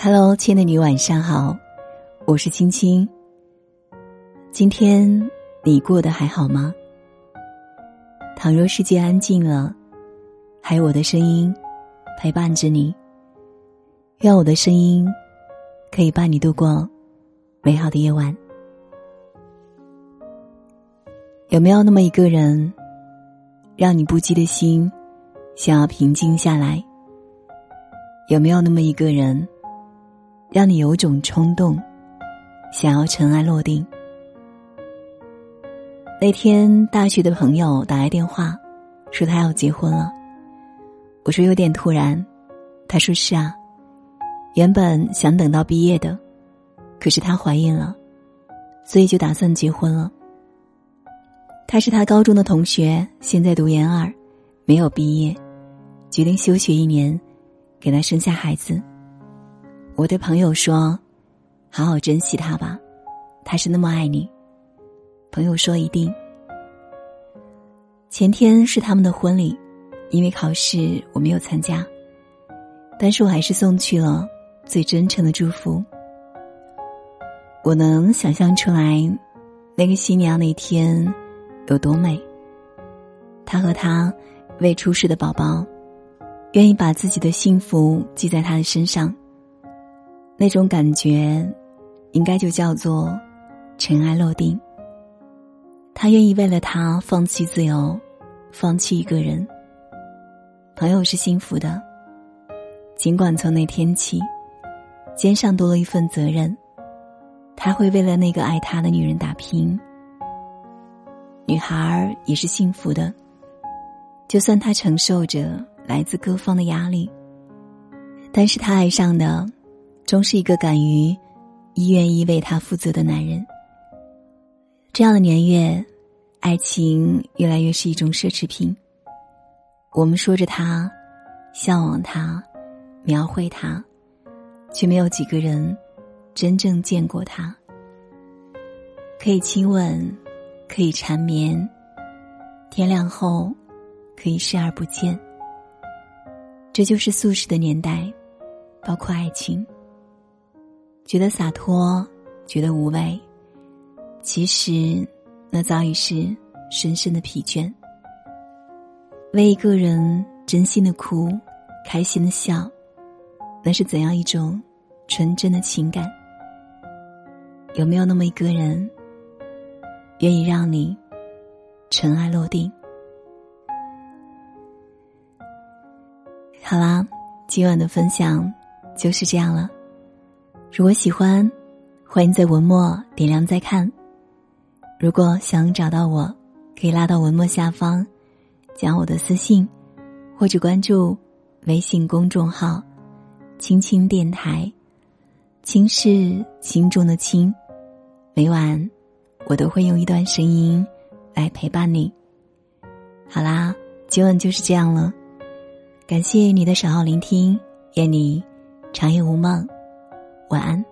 Hello，亲爱的你，晚上好，我是青青。今天你过得还好吗？倘若世界安静了，还有我的声音陪伴着你，愿我的声音可以伴你度过美好的夜晚。有没有那么一个人，让你不羁的心想要平静下来？有没有那么一个人，让你有种冲动，想要尘埃落定？那天大学的朋友打来电话，说他要结婚了。我说有点突然，他说是啊，原本想等到毕业的，可是她怀孕了，所以就打算结婚了。他是他高中的同学，现在读研二，没有毕业，决定休学一年，给他生下孩子。我对朋友说：“好好珍惜他吧，他是那么爱你。”朋友说：“一定。”前天是他们的婚礼，因为考试我没有参加，但是我还是送去了最真诚的祝福。我能想象出来，那个新娘那天。有多美？她和她未出世的宝宝，愿意把自己的幸福记在他的身上。那种感觉，应该就叫做尘埃落定。他愿意为了他放弃自由，放弃一个人。朋友是幸福的，尽管从那天起，肩上多了一份责任，他会为了那个爱他的女人打拼。女孩儿也是幸福的，就算她承受着来自各方的压力，但是她爱上的，终是一个敢于、亦愿意为他负责的男人。这样的年月，爱情越来越是一种奢侈品。我们说着他，向往他，描绘他，却没有几个人真正见过他。可以亲吻。可以缠绵，天亮后可以视而不见。这就是素食的年代，包括爱情。觉得洒脱，觉得无畏，其实那早已是深深的疲倦。为一个人真心的哭，开心的笑，那是怎样一种纯真的情感？有没有那么一个人？愿意让你尘埃落定。好啦，今晚的分享就是这样了。如果喜欢，欢迎在文末点亮再看。如果想找到我，可以拉到文末下方，加我的私信，或者关注微信公众号“青青电台”。青是心中的青，每晚。我都会用一段声音来陪伴你。好啦，今晚就是这样了。感谢你的守候聆听，愿你长夜无梦，晚安。